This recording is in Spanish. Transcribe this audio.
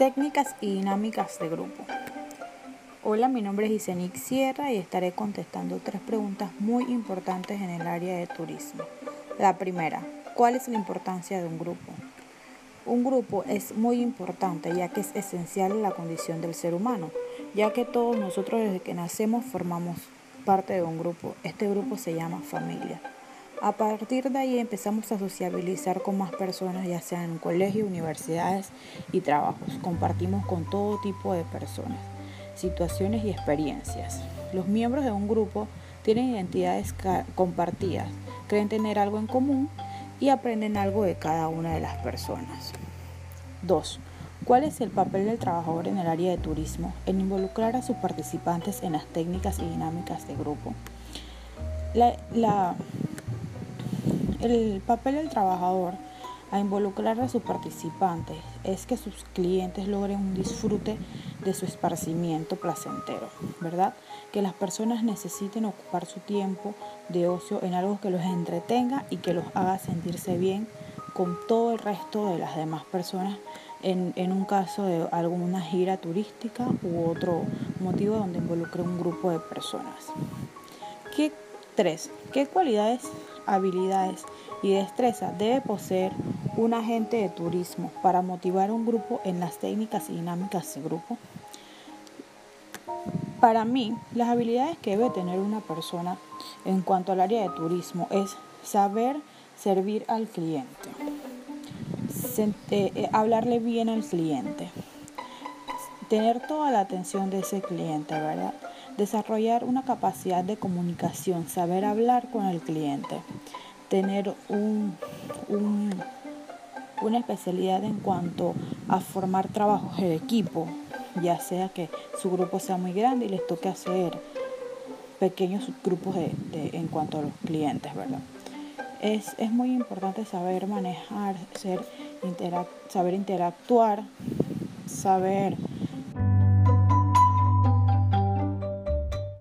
Técnicas y dinámicas de grupo. Hola, mi nombre es Isenic Sierra y estaré contestando tres preguntas muy importantes en el área de turismo. La primera, ¿cuál es la importancia de un grupo? Un grupo es muy importante ya que es esencial en la condición del ser humano, ya que todos nosotros desde que nacemos formamos parte de un grupo. Este grupo se llama familia. A partir de ahí empezamos a sociabilizar con más personas, ya sea en colegios, universidades y trabajos. Compartimos con todo tipo de personas, situaciones y experiencias. Los miembros de un grupo tienen identidades compartidas, creen tener algo en común y aprenden algo de cada una de las personas. 2. ¿Cuál es el papel del trabajador en el área de turismo en involucrar a sus participantes en las técnicas y dinámicas de grupo? La, el papel del trabajador a involucrar a sus participantes es que sus clientes logren un disfrute de su esparcimiento placentero, ¿verdad? Que las personas necesiten ocupar su tiempo de ocio en algo que los entretenga y que los haga sentirse bien con todo el resto de las demás personas en, un caso de alguna gira turística u otro motivo donde involucre un grupo de personas. ¿Qué, tres, ¿Qué cualidades habilidades y destreza debe poseer un agente de turismo para motivar un grupo en las técnicas y dinámicas de grupo? Para mí, las habilidades que debe tener una persona en cuanto al área de turismo es saber servir al cliente, eh, hablarle bien al cliente, tener toda la atención de ese cliente, ¿verdad? Desarrollar una capacidad de comunicación, saber hablar con el cliente, tener un, una especialidad en cuanto a formar trabajos de equipo, ya sea que su grupo sea muy grande y les toque hacer pequeños grupos de, en cuanto a los clientes, ¿verdad? Es, es muy importante saber manejar, saber interactuar, saber